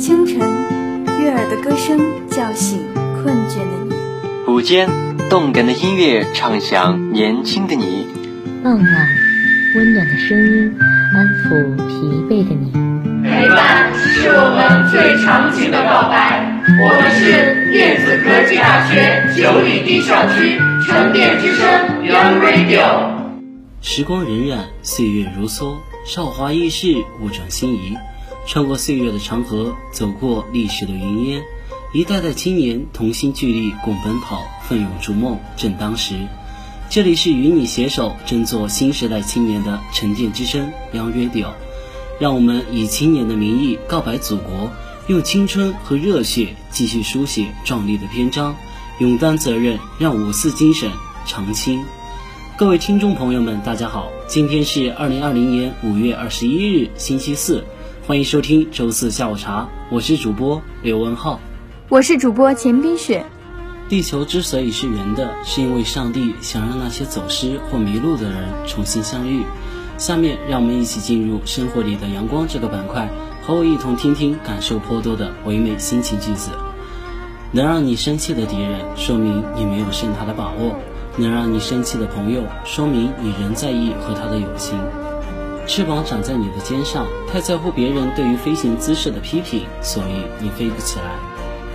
清晨，悦耳的歌声叫醒困倦的你；午间，动感的音乐唱响年轻的你；傍晚，温暖的声音安抚疲惫的你。陪伴是我们最长情的告白。我们是电子科技大学九里堤校区沉淀之声 Young Radio。时光荏苒，岁月如梭，韶华易逝，物转星移。穿过岁月的长河，走过历史的云烟，一代代青年同心聚力共奔跑，奋勇逐梦正当时。这里是与你携手争做新时代青年的沉淀之声 Young Radio。让我们以青年的名义告白祖国，用青春和热血继续书写壮丽的篇章，勇担责任，让五四精神长青。各位听众朋友们，大家好，今天是二零二零年五月二十一日，星期四。欢迎收听周四下午茶，我是主播刘文浩，我是主播钱冰雪。地球之所以是圆的，是因为上帝想让那些走失或迷路的人重新相遇。下面让我们一起进入生活里的阳光这个板块，和我一同听听感受颇多的唯美心情句子。能让你生气的敌人，说明你没有胜他的把握；能让你生气的朋友，说明你仍在意和他的友情。翅膀长在你的肩上，太在乎别人对于飞行姿势的批评，所以你飞不起来。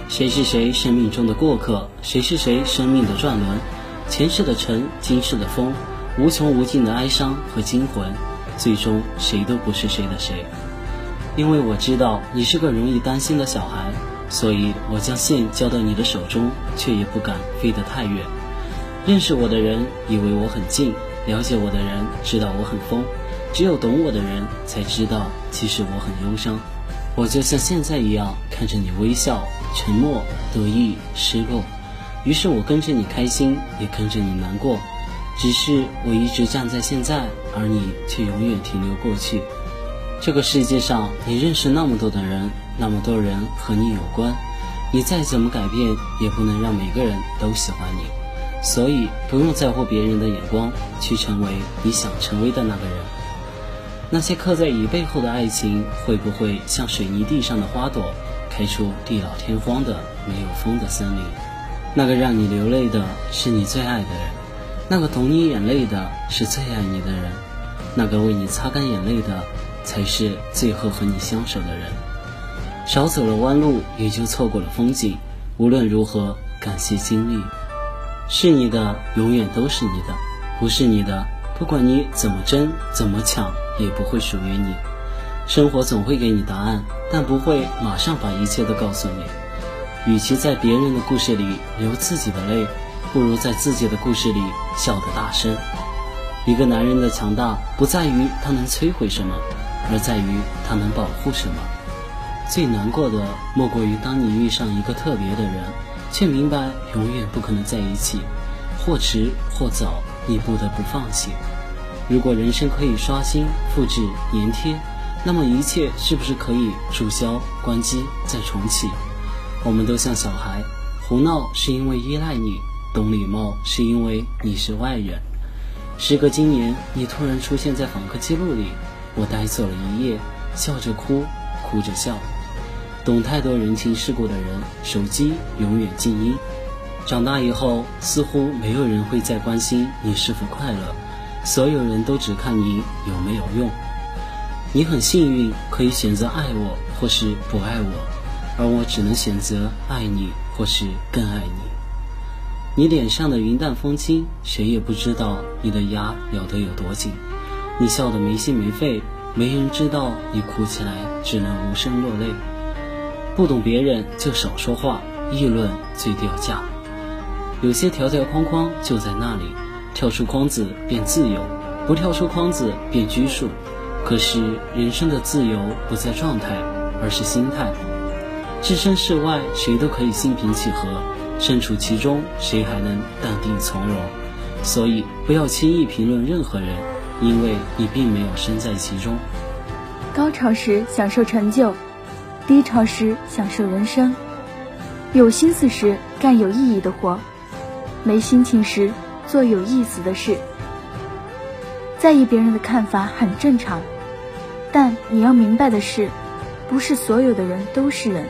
谁是谁生命中的过客？谁是谁生命的转轮？前世的尘，今世的风，无穷无尽的哀伤和惊魂，最终谁都不是谁的谁。因为我知道你是个容易担心的小孩，所以我将线交到你的手中，却也不敢飞得太远。认识我的人以为我很近，了解我的人知道我很疯。只有懂我的人才知道，其实我很忧伤。我就像现在一样，看着你微笑、沉默、得意、失落。于是我跟着你开心，也跟着你难过。只是我一直站在现在，而你却永远停留过去。这个世界上，你认识那么多的人，那么多人和你有关。你再怎么改变，也不能让每个人都喜欢你。所以，不用在乎别人的眼光，去成为你想成为的那个人。那些刻在椅背后的爱情，会不会像水泥地上的花朵，开出地老天荒的没有风的森林？那个让你流泪的是你最爱的人，那个懂你眼泪的是最爱你的人，那个为你擦干眼泪的，才是最后和你相守的人。少走了弯路，也就错过了风景。无论如何，感谢经历。是你的，永远都是你的；不是你的，不管你怎么争，怎么抢。也不会属于你。生活总会给你答案，但不会马上把一切都告诉你。与其在别人的故事里流自己的泪，不如在自己的故事里笑得大声。一个男人的强大，不在于他能摧毁什么，而在于他能保护什么。最难过的，莫过于当你遇上一个特别的人，却明白永远不可能在一起，或迟或早，你不得不放弃。如果人生可以刷新、复制、粘贴，那么一切是不是可以注销、关机再重启？我们都像小孩，胡闹是因为依赖你，懂礼貌是因为你是外人。时隔今年，你突然出现在访客记录里，我呆坐了一夜，笑着哭，哭着笑。懂太多人情世故的人，手机永远静音。长大以后，似乎没有人会再关心你是否快乐。所有人都只看你有没有用。你很幸运，可以选择爱我或是不爱我，而我只能选择爱你或是更爱你。你脸上的云淡风轻，谁也不知道你的牙咬得有多紧。你笑得没心没肺，没人知道你哭起来只能无声落泪。不懂别人就少说话，议论最掉价。有些条条框框就在那里。跳出框子变自由，不跳出框子变拘束。可是人生的自由不在状态，而是心态。置身事外，谁都可以心平气和；身处其中，谁还能淡定从容？所以不要轻易评论任何人，因为你并没有身在其中。高潮时享受成就，低潮时享受人生。有心思时干有意义的活，没心情时。做有意思的事，在意别人的看法很正常，但你要明白的是，不是所有的人都是人。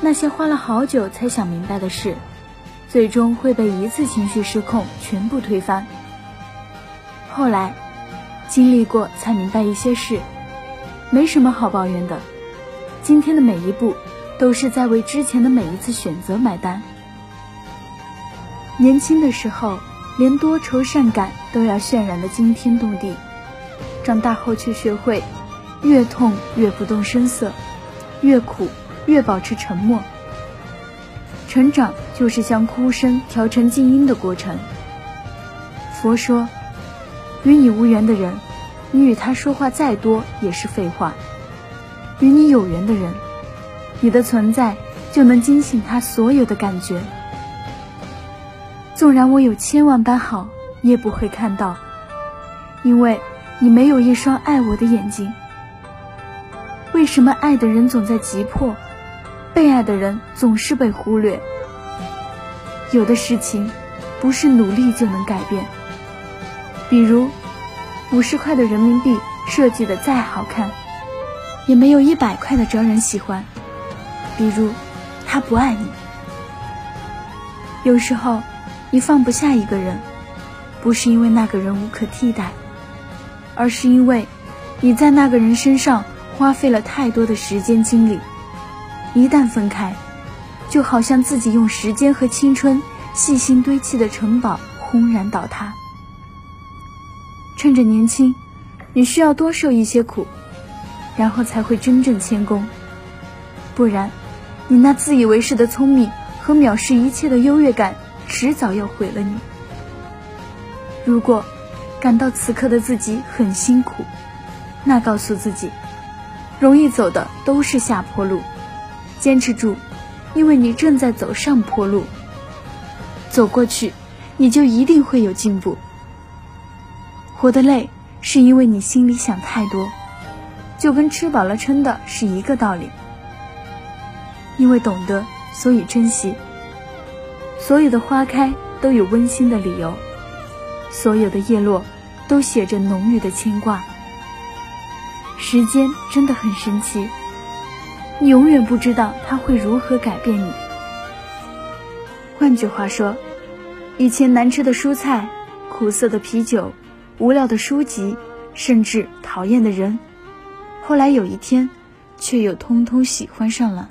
那些花了好久才想明白的事，最终会被一次情绪失控全部推翻。后来，经历过才明白一些事，没什么好抱怨的。今天的每一步，都是在为之前的每一次选择买单。年轻的时候，连多愁善感都要渲染的惊天动地；长大后却学会，越痛越不动声色，越苦越保持沉默。成长就是将哭声调成静音的过程。佛说，与你无缘的人，你与他说话再多也是废话。与你有缘的人，你的存在就能惊醒他所有的感觉。纵然我有千万般好，你也不会看到，因为你没有一双爱我的眼睛。为什么爱的人总在急迫，被爱的人总是被忽略？有的事情不是努力就能改变，比如五十块的人民币设计的再好看。也没有一百块的招人喜欢，比如，他不爱你。有时候，你放不下一个人，不是因为那个人无可替代，而是因为你在那个人身上花费了太多的时间精力。一旦分开，就好像自己用时间和青春细心堆砌的城堡轰然倒塌。趁着年轻，你需要多受一些苦。然后才会真正谦恭，不然，你那自以为是的聪明和藐视一切的优越感，迟早要毁了你。如果感到此刻的自己很辛苦，那告诉自己，容易走的都是下坡路，坚持住，因为你正在走上坡路。走过去，你就一定会有进步。活得累，是因为你心里想太多。就跟吃饱了撑的是一个道理。因为懂得，所以珍惜。所有的花开都有温馨的理由，所有的叶落都写着浓郁的牵挂。时间真的很神奇，你永远不知道它会如何改变你。换句话说，以前难吃的蔬菜、苦涩的啤酒、无聊的书籍，甚至讨厌的人。后来有一天，却又通通喜欢上了。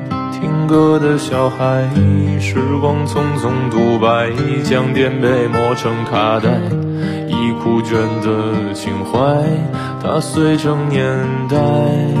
歌的小孩，时光匆匆独白，将颠沛磨成卡带，已枯卷的情怀，踏碎成年代。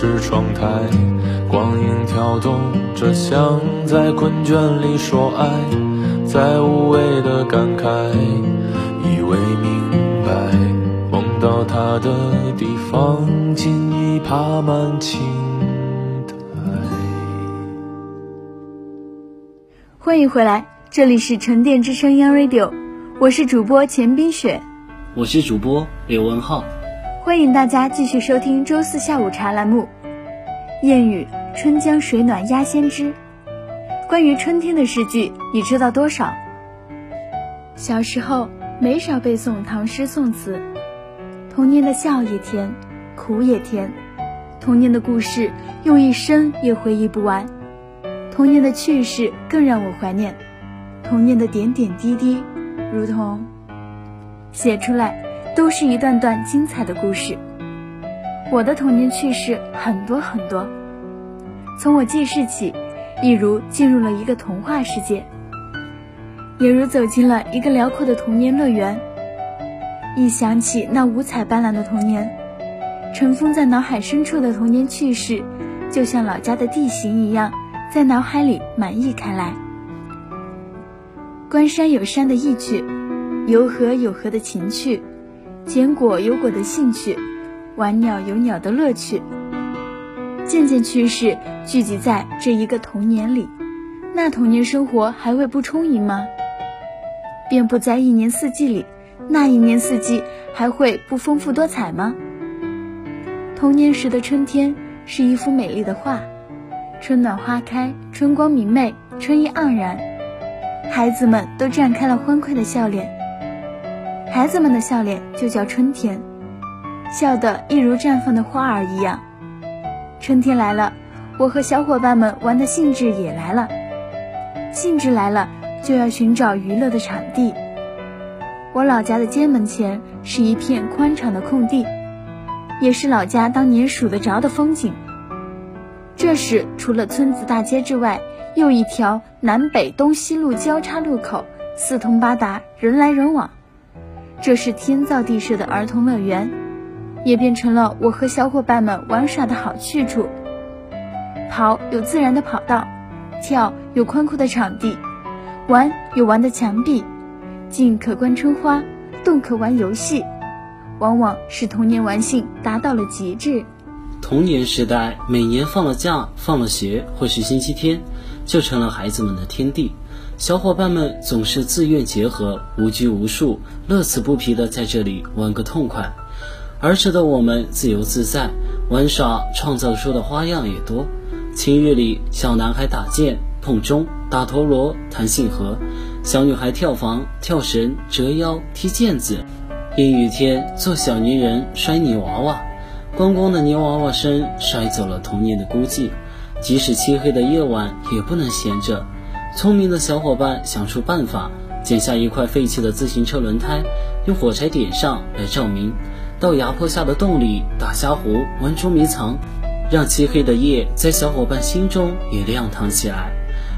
星润湿窗台。光影跳动着，像在困倦里说爱，在无谓的感慨，以为明白，梦到他的地方，竟已爬满青苔。欢迎回来，这里是沉淀之声 Young Radio，我是主播钱冰雪，我是主播刘文浩，欢迎大家继续收听周四下午茶栏目，谚语。春江水暖鸭先知，关于春天的诗句，你知道多少？小时候没少背诵唐诗宋词，童年的笑也甜，苦也甜，童年的故事用一生也回忆不完，童年的趣事更让我怀念，童年的点点滴滴，如同写出来。都是一段段精彩的故事。我的童年趣事很多很多。从我记事起，一如进入了一个童话世界，也如走进了一个辽阔的童年乐园。一想起那五彩斑斓的童年，尘封在脑海深处的童年趣事，就像老家的地形一样，在脑海里满溢开来。观山有山的意趣，游河有河的情趣，捡果有果的兴趣，玩鸟有鸟的乐趣。件件趣事聚集在这一个童年里，那童年生活还会不充盈吗？便不在一年四季里，那一年四季还会不丰富多彩吗？童年时的春天是一幅美丽的画，春暖花开，春光明媚，春意盎然，孩子们都绽开了欢快的笑脸。孩子们的笑脸就叫春天，笑得一如绽放的花儿一样。春天来了，我和小伙伴们玩的兴致也来了。兴致来了，就要寻找娱乐的场地。我老家的街门前是一片宽敞的空地，也是老家当年数得着的风景。这时，除了村子大街之外，又一条南北东西路交叉路口，四通八达，人来人往。这是天造地设的儿童乐园。也变成了我和小伙伴们玩耍的好去处。跑有自然的跑道，跳有宽阔的场地，玩有玩的墙壁，静可观春花，动可玩游戏，往往使童年玩性达到了极致。童年时代，每年放了假、放了学或是星期天，就成了孩子们的天地。小伙伴们总是自愿结合，无拘无束，乐此不疲的在这里玩个痛快。儿时的我们自由自在，玩耍创造出的花样也多。晴日里，小男孩打剑、碰钟、打陀螺、弹杏核；小女孩跳房、跳绳、折腰、踢毽子。阴雨天，做小泥人、摔泥娃娃。光光的泥娃娃声，摔走了童年的孤寂。即使漆黑的夜晚，也不能闲着。聪明的小伙伴想出办法，剪下一块废弃的自行车轮胎，用火柴点上来照明。到崖坡下的洞里打虾糊、玩捉迷藏，让漆黑的夜在小伙伴心中也亮堂起来。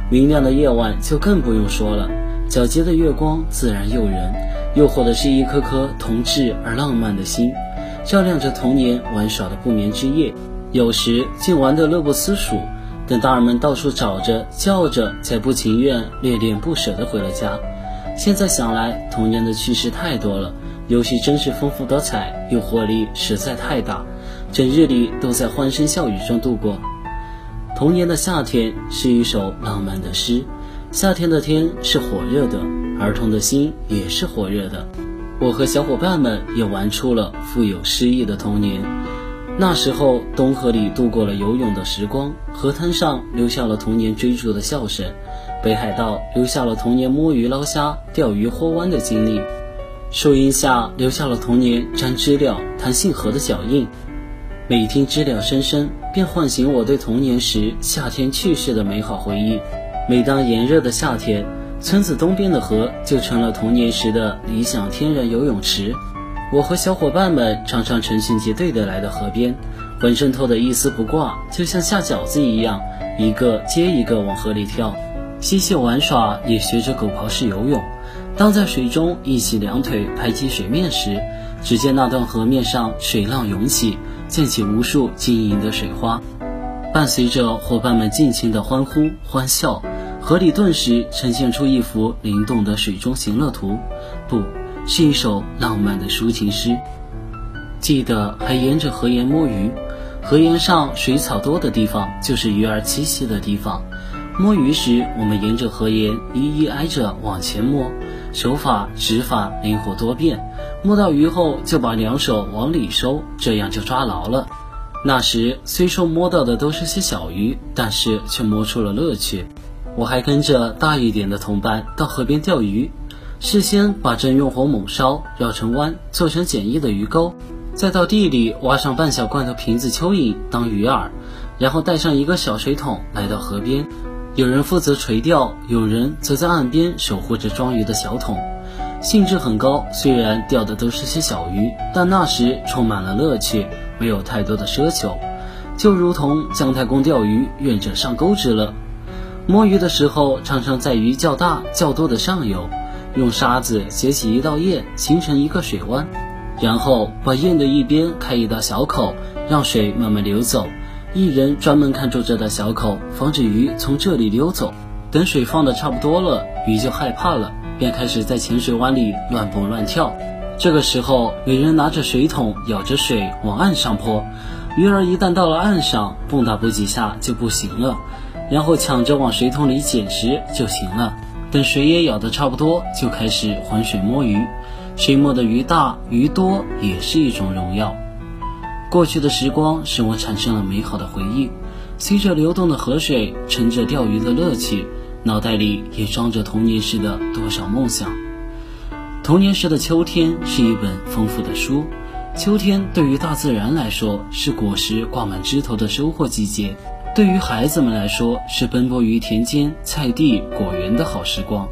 明亮的夜晚就更不用说了，皎洁的月光自然诱人，诱惑的是一颗颗童稚而浪漫的心，照亮着童年玩耍的不眠之夜。有时竟玩得乐不思蜀，等大人们到处找着、叫着，才不情愿、恋恋不舍地回了家。现在想来，童年的趣事太多了。游戏真是丰富多彩，诱惑力实在太大，整日里都在欢声笑语中度过。童年的夏天是一首浪漫的诗。夏天的天是火热的，儿童的心也是火热的。我和小伙伴们也玩出了富有诗意的童年。那时候，东河里度过了游泳的时光，河滩上留下了童年追逐的笑声，北海道留下了童年摸鱼捞虾、钓鱼豁湾的经历，树荫下留下了童年沾知了、谈杏核的脚印。每听知了声声，便唤醒我对童年时夏天趣事的美好回忆。每当炎热的夏天，村子东边的河就成了童年时的理想天然游泳池。我和小伙伴们常常成群结队的来到河边，浑身脱得一丝不挂，就像下饺子一样，一个接一个往河里跳，嬉戏玩耍，也学着狗刨式游泳。当在水中一起两腿拍击水面时，只见那段河面上水浪涌起，溅起无数晶莹的水花，伴随着伙伴们尽情的欢呼欢笑。河里顿时呈现出一幅灵动的水中行乐图，不是一首浪漫的抒情诗。记得还沿着河沿摸鱼，河沿上水草多的地方就是鱼儿栖息的地方。摸鱼时，我们沿着河沿一一挨着往前摸，手法指法灵活多变。摸到鱼后，就把两手往里收，这样就抓牢了。那时虽说摸到的都是些小鱼，但是却摸出了乐趣。我还跟着大一点的同伴到河边钓鱼，事先把针用火猛烧，绕成弯，做成简易的鱼钩，再到地里挖上半小罐头瓶子蚯蚓当鱼饵，然后带上一个小水桶来到河边，有人负责垂钓，有人则在岸边守护着装鱼的小桶，兴致很高。虽然钓的都是些小鱼，但那时充满了乐趣，没有太多的奢求，就如同姜太公钓鱼，愿者上钩之乐。摸鱼的时候，常常在鱼较大较多的上游，用沙子结起一道堰，形成一个水湾，然后把堰的一边开一道小口，让水慢慢流走。一人专门看住这道小口，防止鱼从这里溜走。等水放的差不多了，鱼就害怕了，便开始在浅水湾里乱蹦乱跳。这个时候，每人拿着水桶舀着水往岸上泼，鱼儿一旦到了岸上，蹦跶不几下就不行了。然后抢着往水桶里捡食就行了。等水也舀得差不多，就开始浑水摸鱼。水摸的鱼大鱼多，也是一种荣耀。过去的时光使我产生了美好的回忆。随着流动的河水，乘着钓鱼的乐趣，脑袋里也装着童年时的多少梦想。童年时的秋天是一本丰富的书。秋天对于大自然来说，是果实挂满枝头的收获季节。对于孩子们来说，是奔波于田间菜地果园的好时光。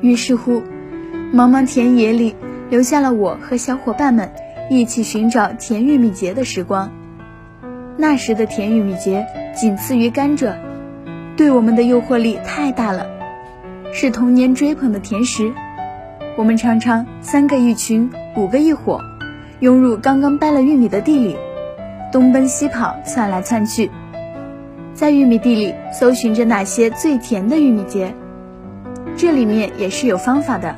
于是乎，茫茫田野里留下了我和小伙伴们一起寻找甜玉米节的时光。那时的甜玉米节仅次于甘蔗，对我们的诱惑力太大了，是童年追捧的甜食。我们常常三个一群，五个一伙，涌入刚刚掰了玉米的地里，东奔西跑，窜来窜去。在玉米地里搜寻着那些最甜的玉米结，这里面也是有方法的，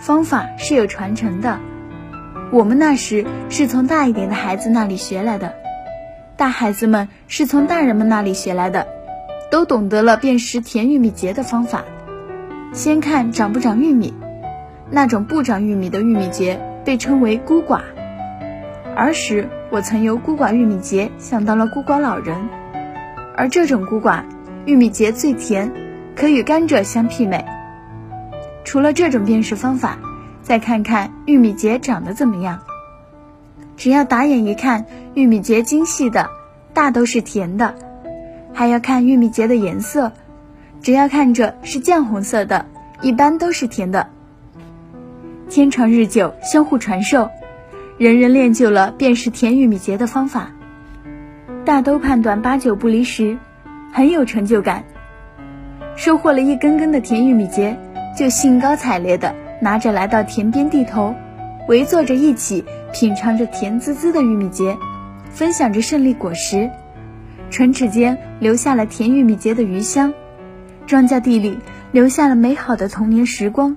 方法是有传承的。我们那时是从大一点的孩子那里学来的，大孩子们是从大人们那里学来的，都懂得了辨识甜玉米结的方法。先看长不长玉米，那种不长玉米的玉米结被称为孤寡。儿时我曾由孤寡玉米结想到了孤寡老人。而这种孤寡玉米节最甜，可与甘蔗相媲美。除了这种辨识方法，再看看玉米节长得怎么样。只要打眼一看，玉米节精细的，大都是甜的。还要看玉米节的颜色，只要看着是酱红色的，一般都是甜的。天长日久，相互传授，人人练就了辨识甜玉米节的方法。大都判断八九不离十，很有成就感。收获了一根根的甜玉米结，就兴高采烈地拿着来到田边地头，围坐着一起品尝着甜滋滋的玉米结，分享着胜利果实，唇齿间留下了甜玉米结的余香，庄稼地里留下了美好的童年时光。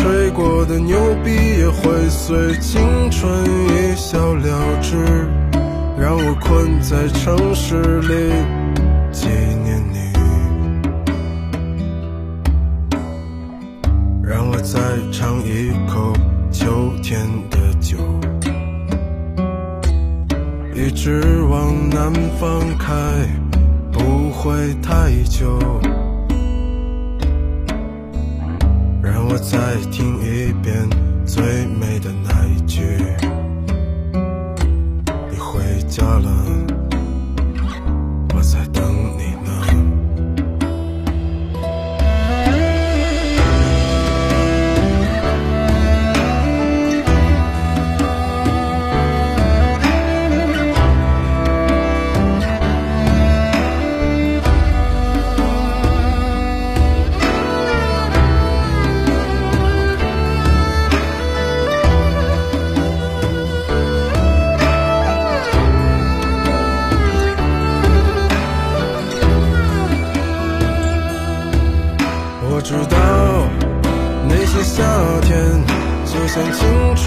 吹过的牛逼也会随青春一笑了之，让我困在城市里纪念你。让我再尝一口秋天的酒，一直往南方开，不会太久。让我再听一遍最美的那一句：你回家了。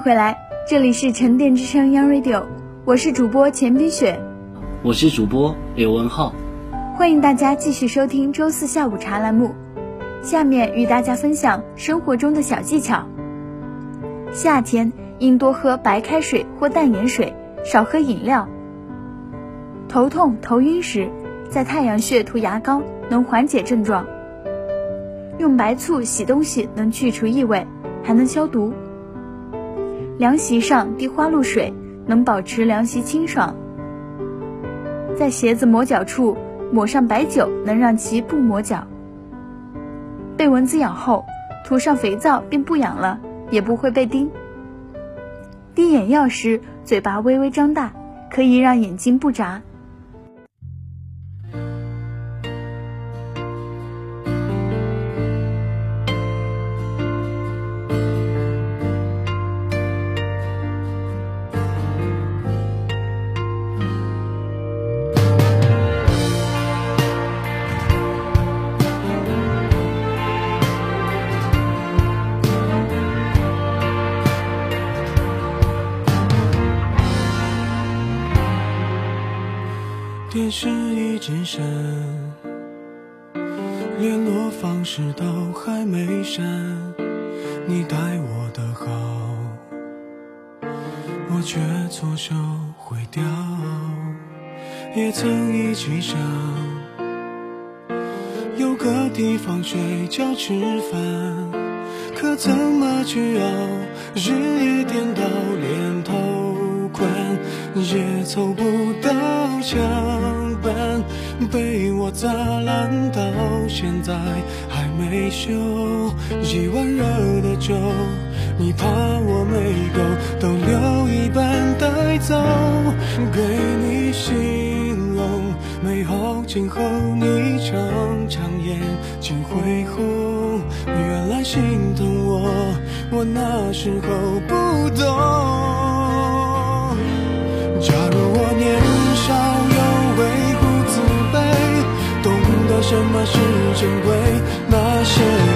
迎回来，这里是沉淀之声 Young Radio，我是主播钱冰雪，我是主播刘文浩，欢迎大家继续收听周四下午茶栏目。下面与大家分享生活中的小技巧。夏天应多喝白开水或淡盐水，少喝饮料。头痛头晕时，在太阳穴涂牙膏能缓解症状。用白醋洗东西能去除异味，还能消毒。凉席上滴花露水，能保持凉席清爽。在鞋子磨脚处抹上白酒，能让其不磨脚。被蚊子咬后，涂上肥皂便不痒了，也不会被叮。滴眼药时，嘴巴微微张大，可以让眼睛不眨。你待我的好，我却错手毁掉。也曾一起想有个地方睡觉吃饭，可怎么去熬？日夜颠倒，连头款也凑不到墙板，被我砸烂到现在还没修。一碗热的酒，你怕我没够，都留一半带走，给你形容美好今后，你常常眼睛会红，原来心疼我，我那时候不懂。假如我年少有为不自卑，懂得什么是珍贵，那是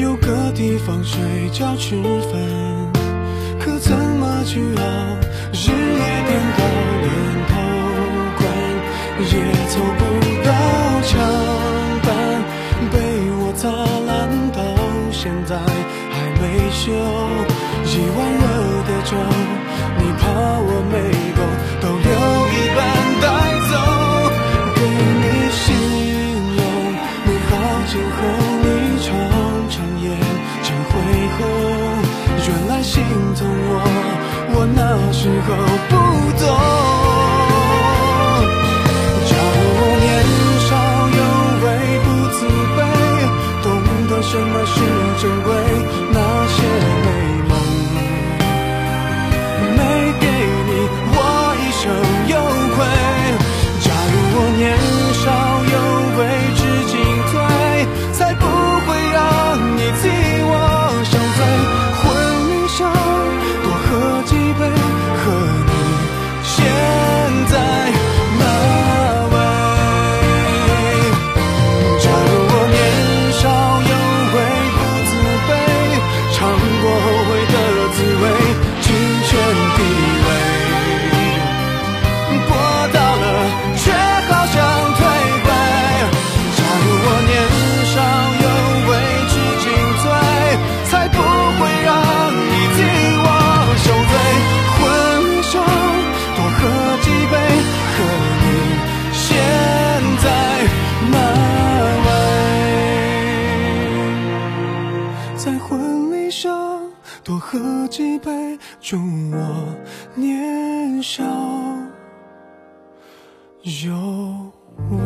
有个地方睡觉吃饭，可怎么去熬？日夜颠倒，连头款也凑不到墙板，被我砸烂到现在还没修。一碗热的酒，你怕我没够，都留一半时候不懂。假如我年少有为不自卑，懂得什么是珍贵，有为。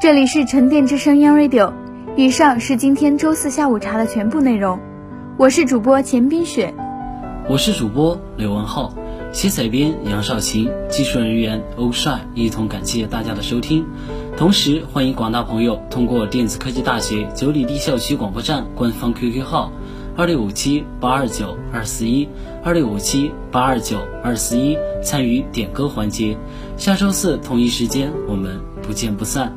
这里是沉淀之声 Young Radio，以上是今天周四下午茶的全部内容。我是主播钱冰雪，我是主播刘文浩，写采编杨少琴，技术人员欧帅，一同感谢大家的收听。同时，欢迎广大朋友通过电子科技大学九里堤校区广播站官方 QQ 号二六五七八二九二四一二六五七八二九二四一参与点歌环节。下周四同一时间，我们不见不散。